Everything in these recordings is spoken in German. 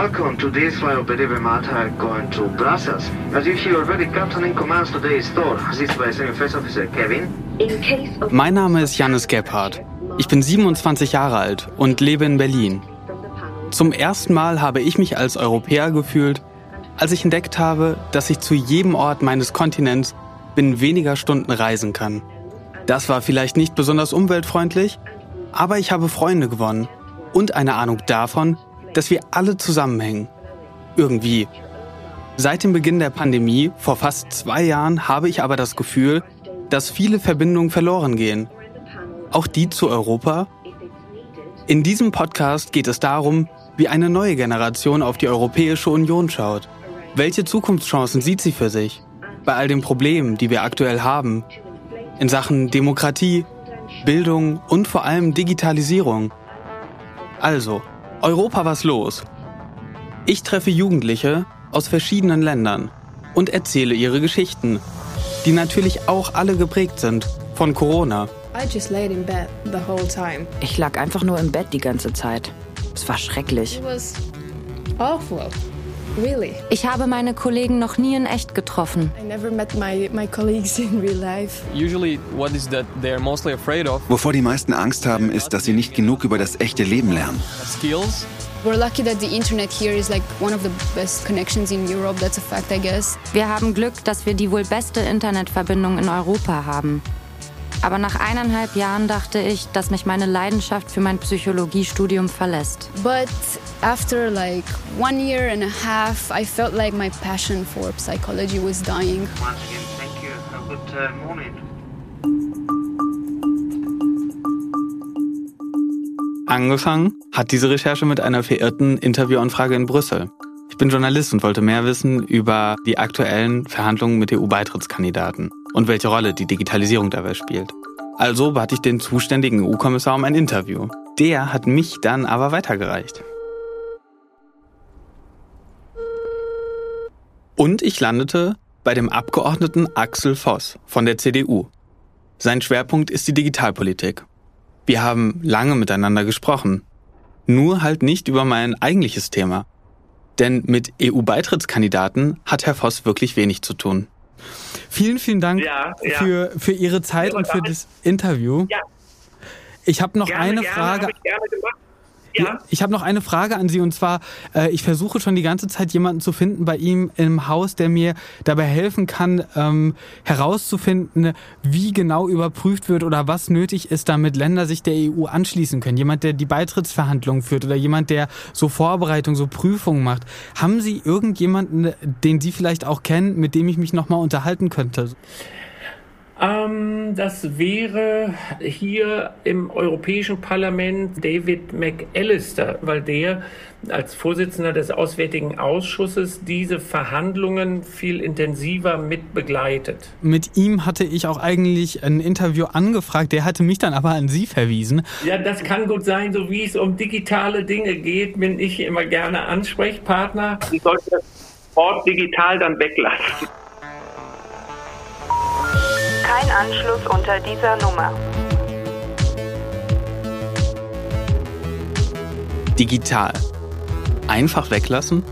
Welcome to this flight of Bedeve Mata going to Brussels. As you already Captain in Command today's store, assisted by Senior First Officer Kevin. Mein Name ist Janis Gebhardt. Ich bin 27 Jahre alt und lebe in Berlin. Zum ersten Mal habe ich mich als Europäer gefühlt, als ich entdeckt habe, dass ich zu jedem Ort meines Kontinents binnen weniger Stunden reisen kann. Das war vielleicht nicht besonders umweltfreundlich, aber ich habe Freunde gewonnen und eine Ahnung davon, dass wir alle zusammenhängen. Irgendwie. Seit dem Beginn der Pandemie, vor fast zwei Jahren, habe ich aber das Gefühl, dass viele Verbindungen verloren gehen. Auch die zu Europa. In diesem Podcast geht es darum, wie eine neue Generation auf die Europäische Union schaut. Welche Zukunftschancen sieht sie für sich? Bei all den Problemen, die wir aktuell haben, in Sachen Demokratie, Bildung und vor allem Digitalisierung. Also, Europa was los. Ich treffe Jugendliche aus verschiedenen Ländern und erzähle ihre Geschichten, die natürlich auch alle geprägt sind von Corona. Ich lag einfach nur im Bett die ganze Zeit. Es war schrecklich. Really? Ich habe meine Kollegen noch nie in echt getroffen. I never met my, my colleagues in real life. Usually what is that they're mostly afraid of Wovor die meisten Angst haben, ist, dass sie nicht genug über das echte Leben lernen. skills. We're lucky that the internet here is like one of the best connections in Europe. That's a fact, I guess. Wir haben Glück, dass wir die wohl beste Internetverbindung in Europa haben. Aber nach eineinhalb Jahren dachte ich, dass mich meine Leidenschaft für mein Psychologiestudium verlässt. But after like one year and a half, I felt like my passion for psychology was dying. Once again, thank you. Have a good uh, morning. Angefangen hat diese Recherche mit einer verirrten Interviewanfrage in Brüssel. Ich bin Journalist und wollte mehr wissen über die aktuellen Verhandlungen mit EU-Beitrittskandidaten und welche Rolle die Digitalisierung dabei spielt. Also bat ich den zuständigen EU-Kommissar um ein Interview. Der hat mich dann aber weitergereicht. Und ich landete bei dem Abgeordneten Axel Voss von der CDU. Sein Schwerpunkt ist die Digitalpolitik. Wir haben lange miteinander gesprochen. Nur halt nicht über mein eigentliches Thema. Denn mit EU-Beitrittskandidaten hat Herr Voss wirklich wenig zu tun. Vielen, vielen Dank Ja, ja. Für, für Ihre Zeit Ja, und für das Interview. Ich habe noch Gerne, eine gerne, Frage. hab ich gerne gemacht. Ja, Ich habe noch eine Frage an Sie und zwar, äh, ich versuche schon die ganze Zeit jemanden zu finden bei ihm im Haus, der mir dabei helfen kann, ähm, herauszufinden, wie genau überprüft wird oder was nötig ist, damit Länder sich der EU anschließen können. Jemand, der die Beitrittsverhandlungen führt oder jemand, der so Vorbereitung, so Prüfungen macht. Haben Sie irgendjemanden, den Sie vielleicht auch kennen, mit dem ich mich nochmal unterhalten könnte? Ähm, das wäre hier im Europäischen Parlament David McAllister, weil der als Vorsitzender des Auswärtigen Ausschusses diese Verhandlungen viel intensiver mit begleitet. Mit ihm hatte ich auch eigentlich ein Interview angefragt, der hatte mich dann aber an Sie verwiesen. Ja, das kann gut sein, so wie es um digitale Dinge geht, bin ich immer gerne Ansprechpartner. Sie sollten das Wort digital dann weglassen. Kein Anschluss unter dieser Nummer. Digital. Einfach weglassen?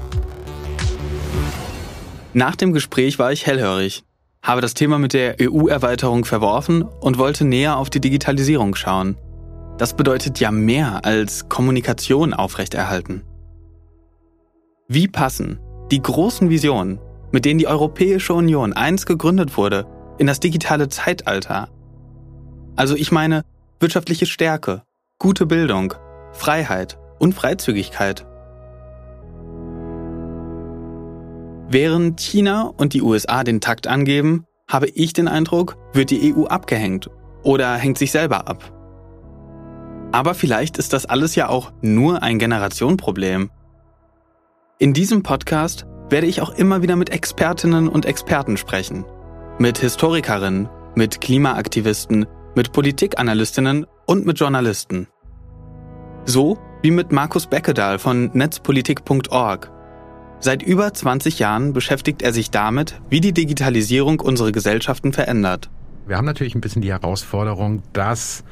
Nach dem Gespräch war ich hellhörig, habe das Thema mit der EU-Erweiterung verworfen und wollte näher auf die Digitalisierung schauen. Das bedeutet ja mehr als Kommunikation aufrechterhalten. Wie passen die großen Visionen, mit denen die Europäische Union einst gegründet wurde, in das digitale Zeitalter? Also ich meine wirtschaftliche Stärke, gute Bildung, Freiheit und Freizügigkeit. Während China und die USA den Takt angeben, habe ich den Eindruck, wird die EU abgehängt oder hängt sich selber ab. Aber vielleicht ist das alles ja auch nur ein Generationenproblem. In diesem Podcast werde ich auch immer wieder mit Expertinnen und Experten sprechen. Mit Historikerinnen, mit Klimaaktivisten, mit Politikanalystinnen und mit Journalisten. So wie mit Markus Beckedahl von netzpolitik.org. Seit über 20 Jahren beschäftigt er sich damit, wie die Digitalisierung unsere Gesellschaften verändert. Wir haben natürlich ein bisschen die Herausforderung, dass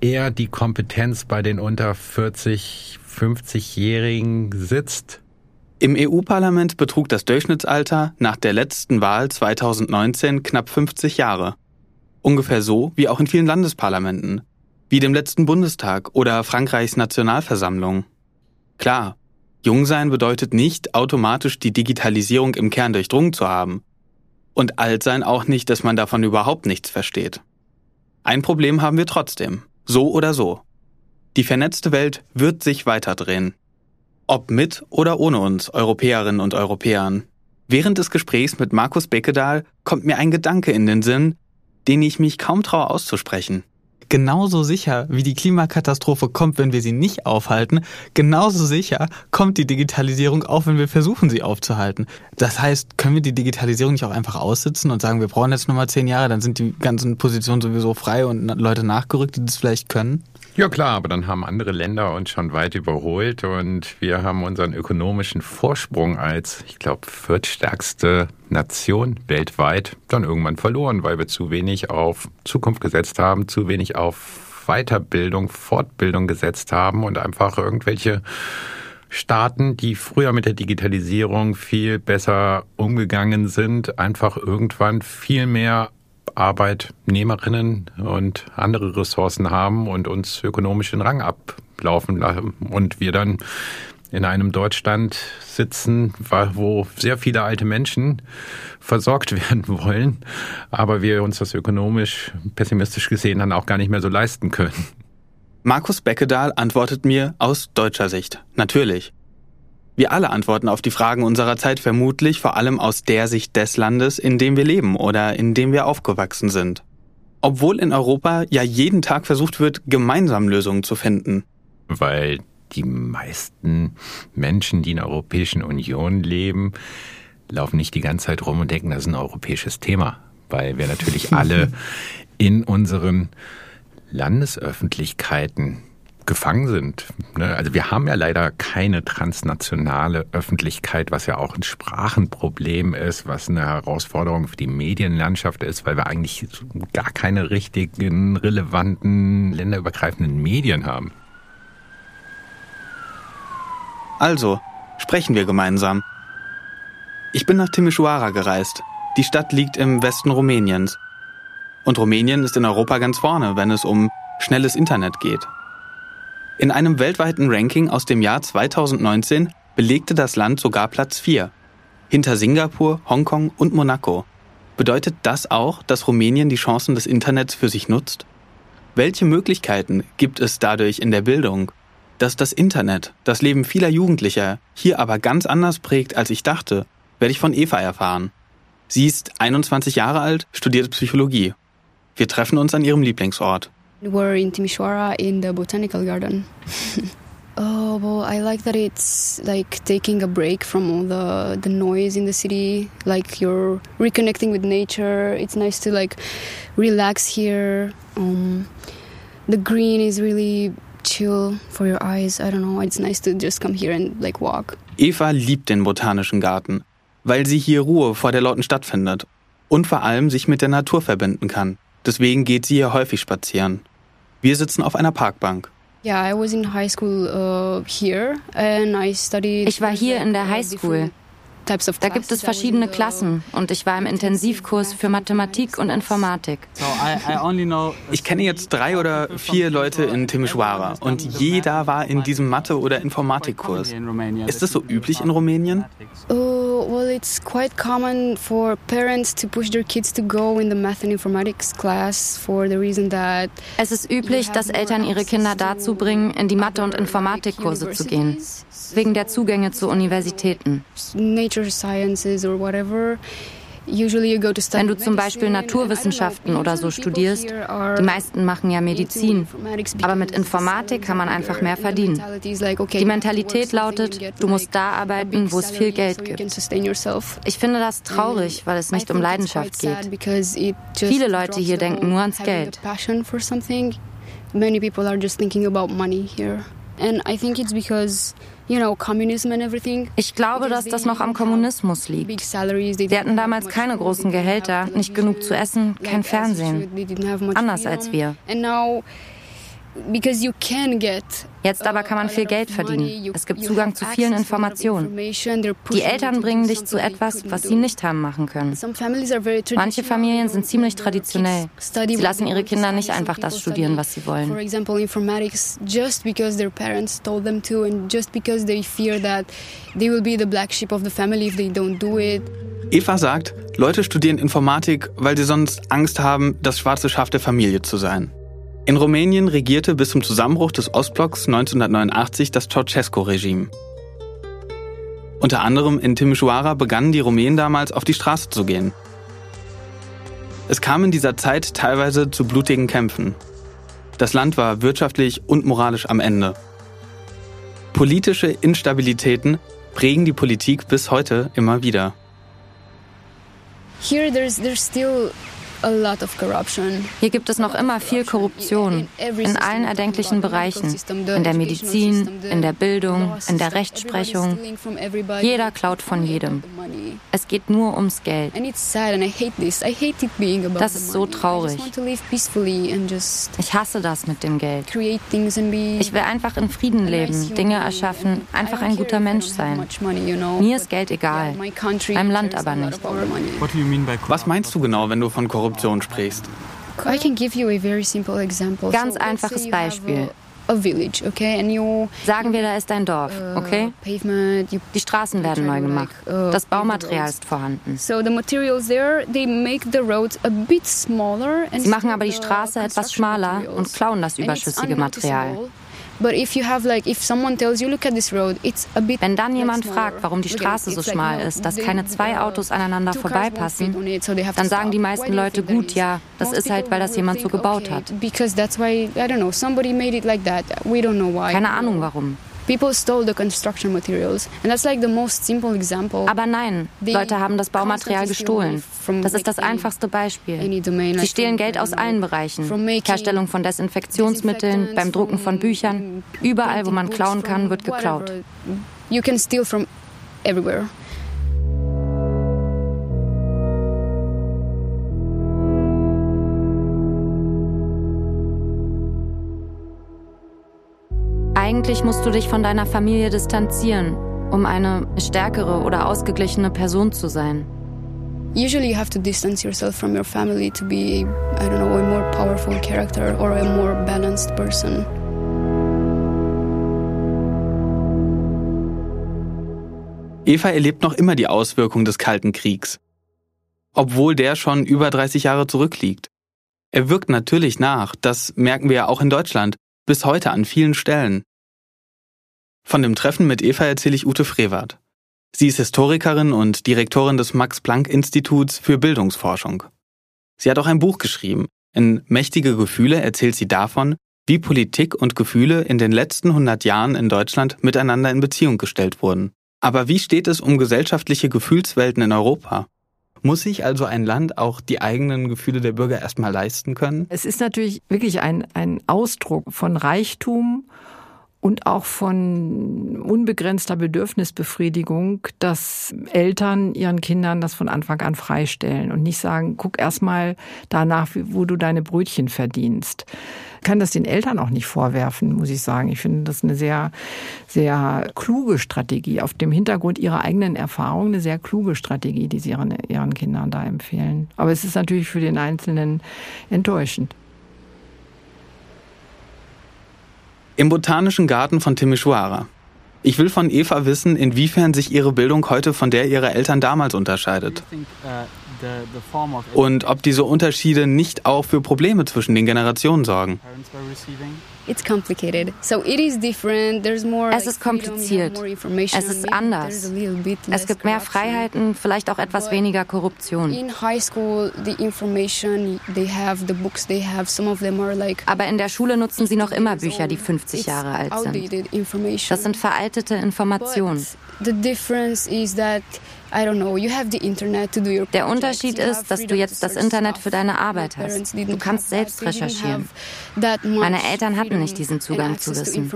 eher die Kompetenz bei den unter 40, 50-Jährigen sitzt. Im EU-Parlament betrug das Durchschnittsalter nach der letzten Wahl 2019 knapp 50 Jahre. Ungefähr so wie auch in vielen Landesparlamenten, wie dem letzten Bundestag oder Frankreichs Nationalversammlung. Klar, jung sein bedeutet nicht automatisch die Digitalisierung im Kern durchdrungen zu haben. Und alt sein auch nicht, dass man davon überhaupt nichts versteht. Ein Problem haben wir trotzdem, so oder so. Die vernetzte Welt wird sich weiterdrehen. Ob mit oder ohne uns, Europäerinnen und Europäern. Während des Gesprächs mit Markus Beckedahl kommt mir ein Gedanke in den Sinn, den ich mich kaum traue auszusprechen. Genauso sicher, wie die Klimakatastrophe kommt, wenn wir sie nicht aufhalten, genauso sicher kommt die Digitalisierung auch, wenn wir versuchen, sie aufzuhalten. Das heißt, können wir die Digitalisierung nicht auch einfach aussitzen und sagen, wir brauchen jetzt nochmal zehn Jahre, dann sind die ganzen Positionen sowieso frei und Leute nachgerückt, die das vielleicht können? Ja klar, aber dann haben andere Länder uns schon weit überholt und wir haben unseren ökonomischen Vorsprung als, ich glaube, viertstärkste Nation weltweit dann irgendwann verloren, weil wir zu wenig auf Zukunft gesetzt haben, zu wenig auf Weiterbildung, Fortbildung gesetzt haben und einfach irgendwelche Staaten, die früher mit der Digitalisierung viel besser umgegangen sind, einfach irgendwann viel mehr Arbeitnehmerinnen und andere Ressourcen haben und uns ökonomisch den Rang ablaufen lassen und wir dann in einem Deutschland sitzen, wo sehr viele alte Menschen versorgt werden wollen, aber wir uns das ökonomisch pessimistisch gesehen dann auch gar nicht mehr so leisten können. Markus Beckedahl antwortet mir aus deutscher Sicht. Natürlich. Wir alle antworten auf die Fragen unserer Zeit vermutlich vor allem aus der Sicht des Landes, in dem wir leben oder in dem wir aufgewachsen sind. Obwohl in Europa ja jeden Tag versucht wird, gemeinsam Lösungen zu finden. Weil die meisten Menschen, die in der Europäischen Union leben, laufen nicht die ganze Zeit rum und denken, das ist ein europäisches Thema. Weil wir natürlich alle in unseren Landesöffentlichkeiten gefangen sind. Ne? Also wir haben ja leider keine transnationale Öffentlichkeit, was ja auch ein Sprachenproblem ist, was eine Herausforderung für die Medienlandschaft ist, weil wir eigentlich gar keine richtigen, relevanten, länderübergreifenden Medien haben. Also, sprechen wir gemeinsam. Ich bin nach Timișoara gereist. Die Stadt liegt im Westen Rumäniens. Und Rumänien ist in Europa ganz vorne, wenn es um schnelles Internet geht. In einem weltweiten Ranking aus dem Jahr 2019 belegte das Land sogar Platz 4, hinter Singapur, Hongkong und Monaco. Bedeutet das auch, dass Rumänien die Chancen des Internets für sich nutzt? Welche Möglichkeiten gibt es dadurch in der Bildung? Dass das Internet das Leben vieler Jugendlicher hier aber ganz anders prägt, als ich dachte, werde ich von Eva erfahren. Sie ist 21 Jahre alt, studiert Psychologie. Wir treffen uns an ihrem Lieblingsort. We're in Timișoara in the botanical garden. oh, well, I like that it's like taking a break from all the the noise in the city. Like you're reconnecting with nature. It's nice to like relax here. Um, the green is really chill for your eyes. I don't know. It's nice to just come here and like walk. Eva liebt den botanischen Garten, weil sie hier Ruhe vor der lauten Stadt findet und vor allem sich mit der Natur verbinden kann. Deswegen geht sie hier häufig spazieren. Wir sitzen auf einer Parkbank. Yeah, I was in high school uh. Ich war hier in der High School. Da gibt es verschiedene Klassen und ich war im Intensivkurs für Mathematik und Informatik. Ich kenne jetzt drei oder vier Leute in Timișoara und jeder war in diesem Mathe- oder Informatikkurs. Ist das so üblich in Rumänien? Oh, well, it's quite common for parents to push their kids to go in the math and informatics class for the reason that Es ist üblich, dass Eltern ihre Kinder dazu bringen, in die Mathe- und Informatikkurse zu gehen, wegen der Zugänge zu Universitäten. nature sciences or whatever. Wenn du zum Beispiel Naturwissenschaften oder so studierst, die meisten machen ja Medizin, aber mit Informatik kann man einfach mehr verdienen. Die Mentalität lautet, du musst da arbeiten, wo es viel Geld gibt. Ich finde das traurig, weil es nicht um Leidenschaft geht. Viele Leute hier denken nur ans Geld. Many people are just thinking about money here. And I think it's because Ich glaube, dass das noch am Kommunismus liegt. Die hatten damals keine großen Gehälter, nicht genug zu essen, kein Fernsehen. Anders als wir. Jetzt aber kann man viel Geld verdienen. Es gibt Zugang zu vielen Informationen. Die Eltern bringen dich zu etwas, was sie nicht haben machen können. Manche Familien sind ziemlich traditionell. Sie lassen ihre Kinder nicht einfach das studieren, was sie wollen. just because their parents told them to and just because they fear that they will be the black sheep of the family if they don't do it. Eva sagt, Leute studieren Informatik, weil sie sonst Angst haben, das schwarze Schaf der Familie zu sein. In Rumänien regierte bis zum Zusammenbruch des Ostblocks 1989 das Ceausescu-Regime. Unter anderem in Timișoara begannen die Rumänen damals auf die Straße zu gehen. Es kam in dieser Zeit teilweise zu blutigen Kämpfen. Das Land war wirtschaftlich und moralisch am Ende. Politische Instabilitäten prägen die Politik bis heute immer wieder. Here there's, there's still hier gibt es noch immer viel Korruption in allen erdenklichen Bereichen, in der Medizin, in der Bildung, in der Rechtsprechung. Jeder klaut von jedem. Es geht nur ums Geld. Das ist so traurig. Ich hasse das mit dem Geld. Ich will einfach in Frieden leben, Dinge erschaffen, einfach ein guter Mensch sein. Mir ist Geld egal, meinem Land aber nicht. Was meinst du genau, wenn du von Korruption Korruption sprichst? Ganz einfaches Beispiel. Sagen wir, da ist ein Dorf, uh, okay? Die Straßen werden neu gemacht. Uh, das Baumaterial ist vorhanden. Sie machen aber die Straße etwas schmaler und klauen das überschüssige Material. Wenn dann jemand fragt, warum die Straße so schmal ist, dass keine zwei Autos aneinander vorbeipassen, dann sagen die meisten Leute, gut, ja, das ist halt, weil das jemand so gebaut hat. Keine Ahnung warum. People stole the construction materials. And that's like the most simple example. Aber nein, Leute haben das Baumaterial gestohlen. Das ist das einfachste Beispiel. Sie stehlen Geld aus allen Bereichen. Herstellung von Desinfektionsmitteln, beim Drucken von Büchern. Überall, wo man klauen kann, wird geklaut. You can steal from everywhere. Eigentlich musst du dich von deiner Familie distanzieren, um eine stärkere oder ausgeglichene Person zu sein. Usually you have to distance yourself from your family to be, I don't know, a more powerful character or a more balanced person. Eva erlebt noch immer die Auswirkungen des Kalten Kriegs. Obwohl der schon über 30 Jahre zurückliegt. Er wirkt natürlich nach, das merken wir ja auch in Deutschland, bis heute an vielen Stellen. Von dem Treffen mit Eva erzähle ich Ute Frevert. Sie ist Historikerin und Direktorin des Max-Planck-Instituts für Bildungsforschung. Sie hat auch ein Buch geschrieben. In Mächtige Gefühle erzählt sie davon, wie Politik und Gefühle in den letzten 100 Jahren in Deutschland miteinander in Beziehung gestellt wurden. Aber wie steht es um gesellschaftliche Gefühlswelten in Europa? Muss sich also ein Land auch die eigenen Gefühle der Bürger erstmal leisten können? Es ist natürlich wirklich ein, ein Ausdruck von Reichtum und auch von unbegrenzter Bedürfnisbefriedigung, dass Eltern ihren Kindern das von Anfang an freistellen und nicht sagen, guck erstmal danach, wo du deine Brötchen verdienst. Ich kann das den Eltern auch nicht vorwerfen, muss ich sagen. Ich finde das eine sehr, sehr kluge Strategie. Auf dem Hintergrund ihrer eigenen Erfahrung eine sehr kluge Strategie, die sie ihren, ihren Kindern da empfehlen. Aber es ist natürlich für den Einzelnen enttäuschend. Im Botanischen Garten von Timișoara. Ich will von Eva wissen, inwiefern sich ihre Bildung heute von der ihrer Eltern damals unterscheidet. Und ob diese Unterschiede nicht auch für Probleme zwischen den Generationen sorgen. Es ist kompliziert. Es ist anders. Es gibt mehr Freiheiten, vielleicht auch etwas weniger Korruption. Aber in der Schule nutzen sie noch immer Bücher, die 50 Jahre alt sind. Das sind veraltete Informationen. Der Unterschied ist, dass du jetzt das Internet für deine Arbeit hast. Du kannst selbst recherchieren. Meine Eltern hatten nicht diesen Zugang zu Wissen.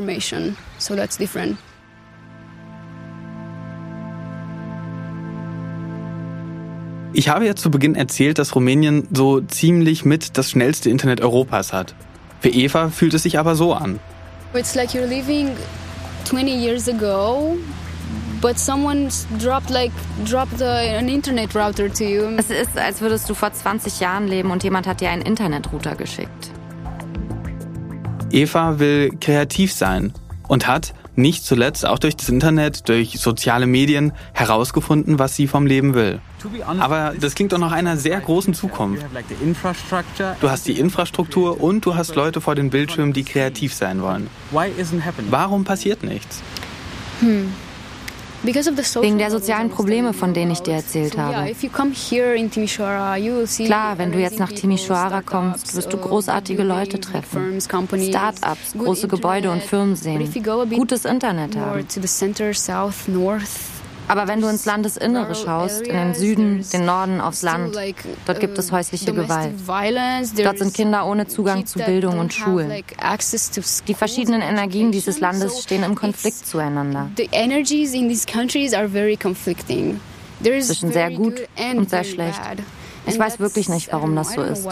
Ich habe ja zu Beginn erzählt, dass Rumänien so ziemlich mit das schnellste Internet Europas hat. Für Eva fühlt es sich aber so an. It's like you're living 20 years ago, but someone dropped like dropped an internet router to you. Es ist, als würdest du vor 20 Jahren leben und jemand hat dir einen Internetrouter geschickt. Eva will kreativ sein und hat, nicht zuletzt auch durch das Internet, durch soziale Medien, herausgefunden, was sie vom Leben will. Aber das klingt doch nach einer sehr großen Zukunft. Du hast die Infrastruktur und du hast Leute vor den Bildschirmen, die kreativ sein wollen. Warum passiert nichts? Hm. Wegen der sozialen Probleme, von denen ich dir erzählt habe. Klar, wenn du jetzt nach Timisoara kommst, wirst du großartige Leute treffen, Start-ups, große Gebäude und Firmen sehen, gutes Internet haben. Aber wenn du ins Landesinnere schaust, in den Süden, den Norden, aufs Land, dort gibt es häusliche Gewalt. Dort sind Kinder ohne Zugang zu Bildung und Schulen. Die verschiedenen Energien dieses Landes stehen im Konflikt zueinander. Zwischen sehr gut und sehr schlecht. Ich weiß wirklich nicht, warum das so ist.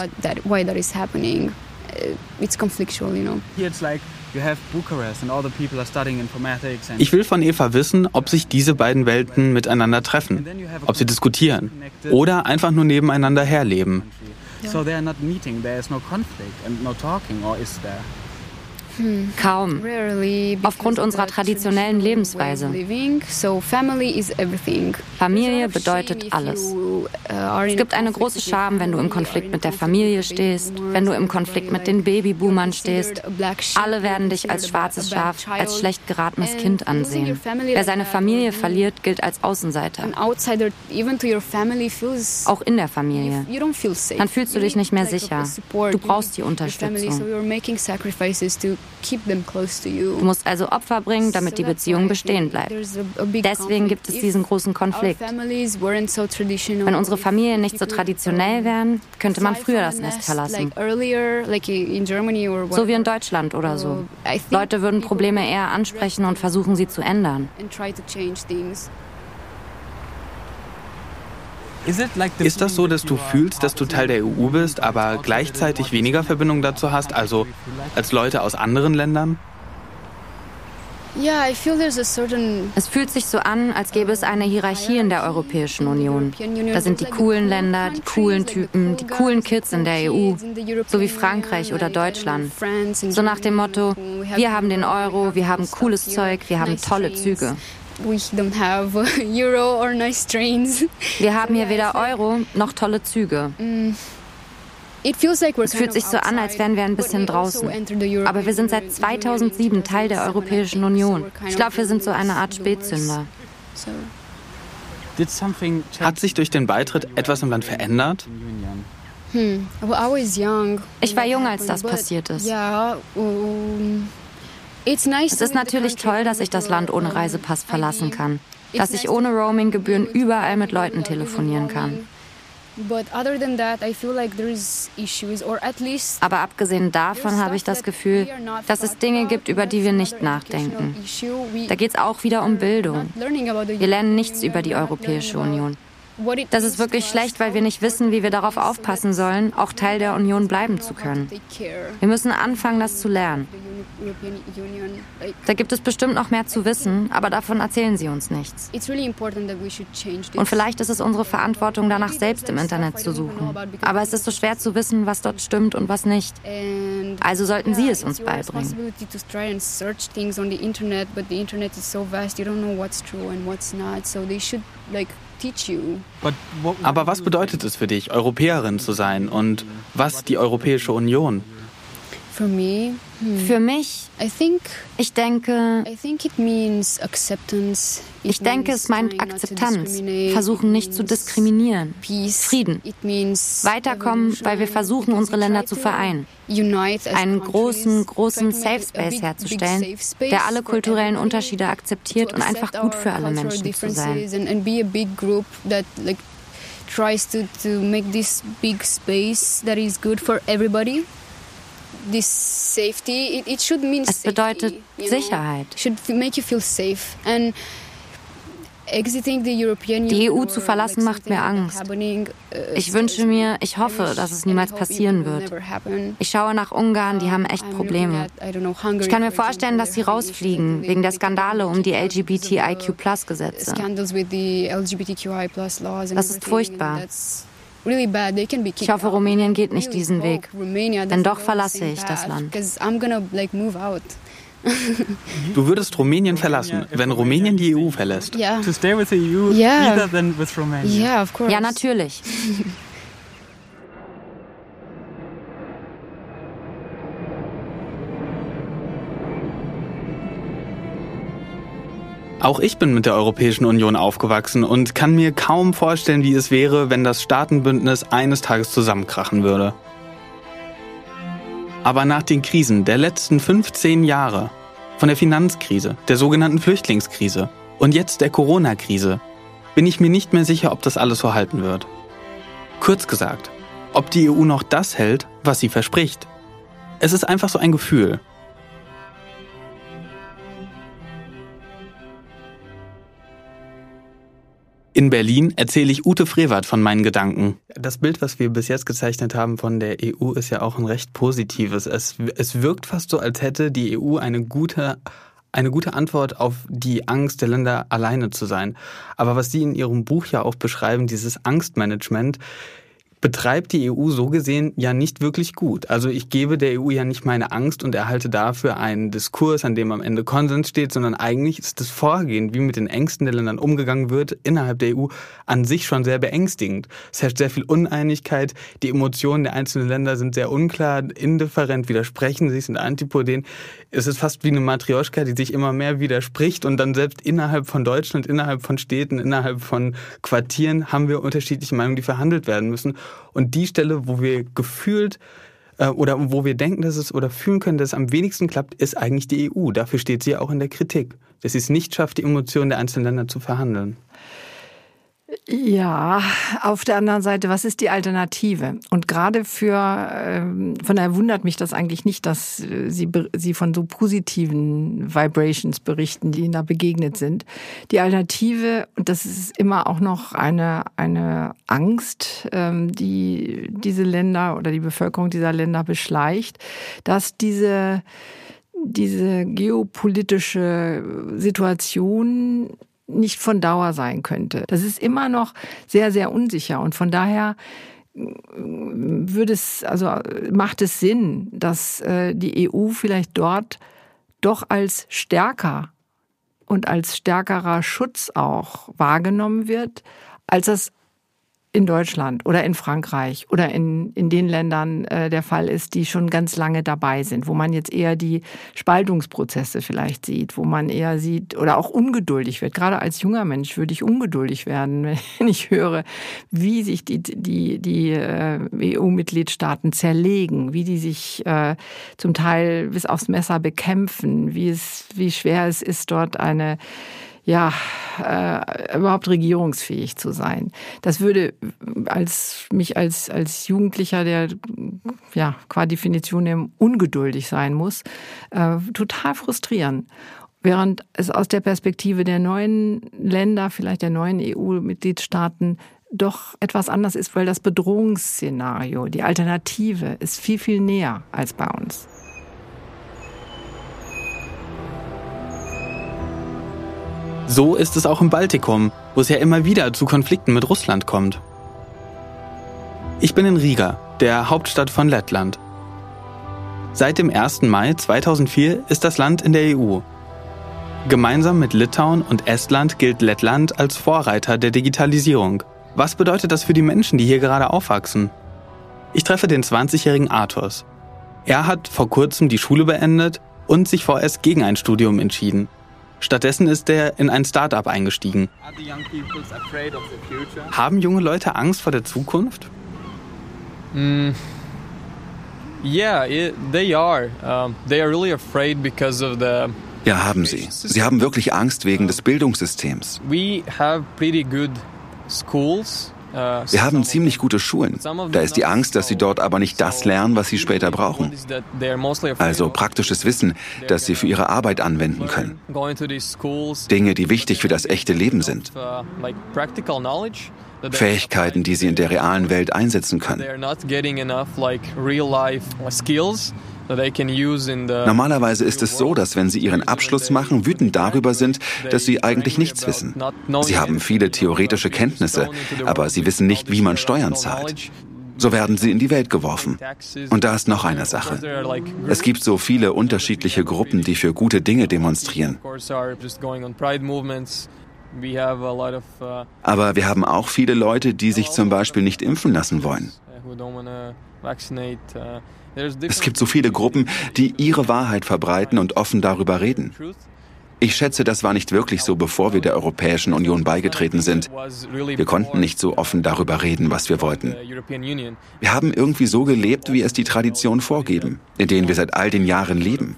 It's conflictual, you know. Ich will von Eva wissen, ob sich diese beiden Welten miteinander treffen, ob sie diskutieren oder einfach nur nebeneinander herleben. So they are not meeting, there is no conflict and no talking, or is there? Kaum. Aufgrund unserer traditionellen Lebensweise. Familie bedeutet alles. Uh, Es gibt eine große Scham, wenn du im Konflikt mit der Familie stehst, wenn du im Konflikt mit den Babyboomern stehst. Alle werden dich als schwarzes Schaf, als schlecht geratenes Kind ansehen. Wer seine Familie verliert, gilt als Außenseiter. Auch in der Familie. Dann fühlst du dich nicht mehr sicher. Du brauchst die Unterstützung. Du musst also Opfer bringen, damit die Beziehung bestehen bleibt. Deswegen gibt es diesen großen Konflikt. Wenn unsere Familien nicht so traditionell wären, könnte man früher das Nest verlassen. So wie in Deutschland oder so. Leute würden Probleme eher ansprechen und versuchen, sie zu ändern. Ist das so, dass du fühlst, dass du Teil der EU bist, aber gleichzeitig weniger Verbindung dazu hast, also als Leute aus anderen Ländern? Es fühlt sich so an, als gäbe es eine Hierarchie in der Europäischen Union. Da sind die coolen Länder, die coolen Typen, die coolen Kids in der EU, so wie Frankreich oder Deutschland. So nach dem Motto, wir haben den Euro, wir haben cooles Zeug, wir haben tolle Züge. Wir haben hier weder Euro noch tolle Züge. Es fühlt sich so an, als wären wir ein bisschen also draußen. Aber wir sind seit 2007 Teil der Europäischen Union. Ich glaube, wir sind so eine Art Spätzünder. Hat sich durch den Beitritt etwas im Land verändert? Hm. Ich war jung, als das passiert ist. Es ist natürlich toll, dass ich das Land ohne Reisepass verlassen kann, dass ich ohne Roaming-Gebühren überall mit Leuten telefonieren kann. Aber abgesehen davon habe ich das Gefühl, dass es Dinge gibt, über die wir nicht nachdenken. Da geht es auch wieder um Bildung. Wir lernen nichts über die Europäische Union. Das ist wirklich schlecht, weil wir nicht wissen, wie wir darauf aufpassen sollen, auch Teil der Union bleiben zu können. Wir müssen anfangen, das zu lernen. Da gibt es bestimmt noch mehr zu wissen, aber davon erzählen sie uns nichts. Und vielleicht ist es unsere Verantwortung, danach selbst im Internet zu suchen. Aber es ist so schwer zu wissen, was dort stimmt und was nicht. Also sollten sie es uns beibringen. Aber was bedeutet es für dich, Europäerin zu sein und was die Europäische Union? Für mich, ich denke, ich denke, es meint Akzeptanz, versuchen nicht zu diskriminieren, Frieden, weiterkommen, weil wir versuchen, unsere Länder zu vereinen, einen großen, großen Safe Space herzustellen, der alle kulturellen Unterschiede akzeptiert und einfach gut für alle Menschen zu sein. tries to, to make this big space that is good for everybody es bedeutet Sicherheit. Know? should make you feel safe and Die EU zu verlassen macht mir Angst. Ich wünsche mir, ich hoffe, dass es niemals passieren wird. Ich schaue nach Ungarn, die haben echt Probleme. Ich kann mir vorstellen, dass sie rausfliegen, wegen der Skandale um die LGBTIQ-Gesetze. Das ist furchtbar. Ich hoffe, Rumänien geht nicht diesen Weg. Denn doch verlasse ich das Land. Du würdest Rumänien verlassen, wenn Rumänien die EU verlässt. Ja. To stay Auch ich bin mit der Europäischen Union aufgewachsen und kann mir kaum vorstellen, wie es wäre, wenn das Staatenbündnis eines Tages zusammenkrachen würde. Aber nach den Krisen der letzten 15 Jahre, von der Finanzkrise, der sogenannten Flüchtlingskrise und jetzt der Corona-Krise, bin ich mir nicht mehr sicher, ob das alles so halten wird. Kurz gesagt, ob die EU noch das hält, was sie verspricht. Es ist einfach so ein Gefühl. In Berlin erzähle ich Ute Frevert von meinen Gedanken. Das Bild, was wir bis jetzt gezeichnet haben von der EU, ist ja auch ein recht positives. Es, es wirkt fast so, als hätte die EU eine gute, eine gute Antwort auf die Angst der Länder alleine zu sein. Aber was Sie in Ihrem Buch ja auch beschreiben, dieses Angstmanagement, betreibt die EU so gesehen ja nicht wirklich gut. Also ich gebe der EU ja nicht meine Angst und erhalte dafür einen Diskurs, an dem am Ende Konsens steht, sondern eigentlich ist das Vorgehen, wie mit den Ängsten der Ländern umgegangen wird, innerhalb der EU an sich schon sehr beängstigend. Es herrscht sehr viel Uneinigkeit, die Emotionen der einzelnen Länder sind sehr unklar, indifferent, widersprechen sich, sind Antipoden. Es ist fast wie eine Matrioschka, die sich immer mehr widerspricht und dann selbst innerhalb von Deutschland, innerhalb von Städten, innerhalb von Quartieren haben wir unterschiedliche Meinungen, die verhandelt werden müssen. Und die Stelle, wo wir gefühlt äh, oder wo wir denken, dass es oder fühlen können, dass es am wenigsten klappt, ist eigentlich die EU. Dafür steht sie auch in der Kritik, dass sie es nicht schafft, die Emotionen der einzelnen Länder zu verhandeln. Ja, auf der anderen Seite, was ist die Alternative? Und gerade für, ähm, von daher wundert mich das eigentlich nicht, dass äh, Sie, Sie von so positiven Vibrations berichten, die Ihnen da begegnet sind. Die Alternative, und das ist immer auch noch eine, eine Angst, ähm, die diese Länder oder die Bevölkerung dieser Länder beschleicht, dass diese, diese geopolitische Situation nicht von Dauer sein könnte. Das ist immer noch sehr, sehr unsicher und von daher würde es, also macht es Sinn, dass äh, die EU vielleicht dort doch als stärker und als stärkerer Schutz auch wahrgenommen wird, als das in Deutschland oder in Frankreich oder in, in den Ländern äh, der Fall ist, die schon ganz lange dabei sind, wo man jetzt eher die Spaltungsprozesse vielleicht sieht, wo man eher sieht oder auch ungeduldig wird. Gerade als junger Mensch würde ich ungeduldig werden, wenn ich höre, wie sich die, die, die äh, EU-Mitgliedstaaten zerlegen, wie die sich äh, zum Teil bis aufs Messer bekämpfen, wie, es, wie schwer es ist, dort eine ja, äh, überhaupt regierungsfähig zu sein. Das würde als mich als, als Jugendlicher, der ja qua Definition ungeduldig sein muss, äh, total frustrieren. Während es aus der Perspektive der neuen Länder, vielleicht der neuen EU-Mitgliedstaaten, doch etwas anders ist, weil das Bedrohungsszenario, die Alternative ist viel, viel näher als bei uns. So ist es auch im Baltikum, wo es ja immer wieder zu Konflikten mit Russland kommt. Ich bin in Riga, der Hauptstadt von Lettland. Seit dem 1. Mai 2004 ist das Land in der EU. Gemeinsam mit Litauen und Estland gilt Lettland als Vorreiter der Digitalisierung. Was bedeutet das für die Menschen, die hier gerade aufwachsen? Ich treffe den 20-jährigen Arthurs. Er hat vor kurzem die Schule beendet und sich vorerst gegen ein Studium entschieden. Stattdessen ist er in ein Start-up eingestiegen. Haben junge Leute Angst vor der Zukunft? Mm. Yeah, it, they are. Um, they are really afraid because of the. Ja, haben sie. Sie haben wirklich Angst wegen des Bildungssystems. We have pretty good schools. Wir haben ziemlich gute Schulen. Da ist die Angst, dass sie dort aber nicht das lernen, was sie später brauchen. Also praktisches Wissen, das sie für ihre Arbeit anwenden können. Dinge, die wichtig für das echte Leben sind. Fähigkeiten, die sie in der realen Welt einsetzen können. Normalerweise ist es so, dass wenn sie ihren Abschluss machen, wütend darüber sind, dass sie eigentlich nichts wissen. Sie haben viele theoretische Kenntnisse, aber sie wissen nicht, wie man Steuern zahlt. So werden sie in die Welt geworfen. Und da ist noch eine Sache. Es gibt so viele unterschiedliche Gruppen, die für gute Dinge demonstrieren. Aber wir haben auch viele Leute, die sich zum Beispiel nicht impfen lassen wollen. Es gibt so viele Gruppen, die ihre Wahrheit verbreiten und offen darüber reden. Ich schätze, das war nicht wirklich so, bevor wir der Europäischen Union beigetreten sind. Wir konnten nicht so offen darüber reden, was wir wollten. Wir haben irgendwie so gelebt, wie es die Tradition vorgeben, in denen wir seit all den Jahren leben.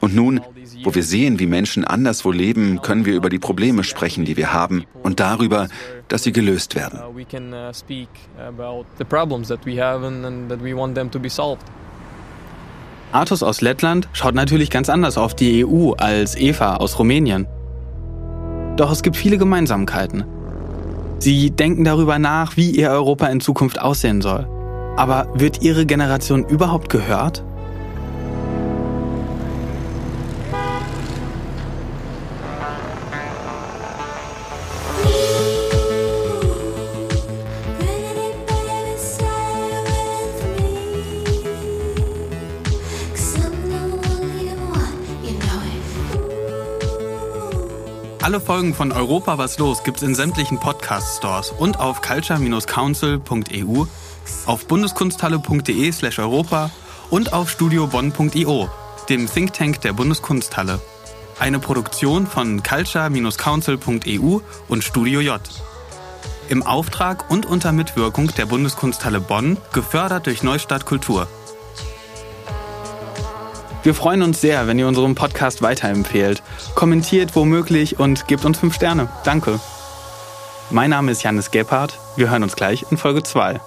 Und nun, wo wir sehen, wie Menschen anderswo leben, können wir über die Probleme sprechen, die wir haben und darüber, dass sie gelöst werden. Artus aus Lettland schaut natürlich ganz anders auf die EU als Eva aus Rumänien. Doch es gibt viele Gemeinsamkeiten. Sie denken darüber nach, wie ihr Europa in Zukunft aussehen soll. Aber wird Ihre Generation überhaupt gehört? Alle Folgen von Europa was los gibt's in sämtlichen Podcast-Stores und auf culture-council.eu auf bundeskunsthalle.de slash Europa und auf studiobonn.io, dem Think Tank der Bundeskunsthalle. Eine Produktion von culture-council.eu und Studio J. Im Auftrag und unter Mitwirkung der Bundeskunsthalle Bonn, gefördert durch Neustadt Kultur. Wir freuen uns sehr, wenn ihr unseren Podcast weiterempfehlt. Kommentiert womöglich und gebt uns 5 Sterne. Danke. Mein Name ist Janis Gebhardt. Wir hören uns gleich in Folge 2.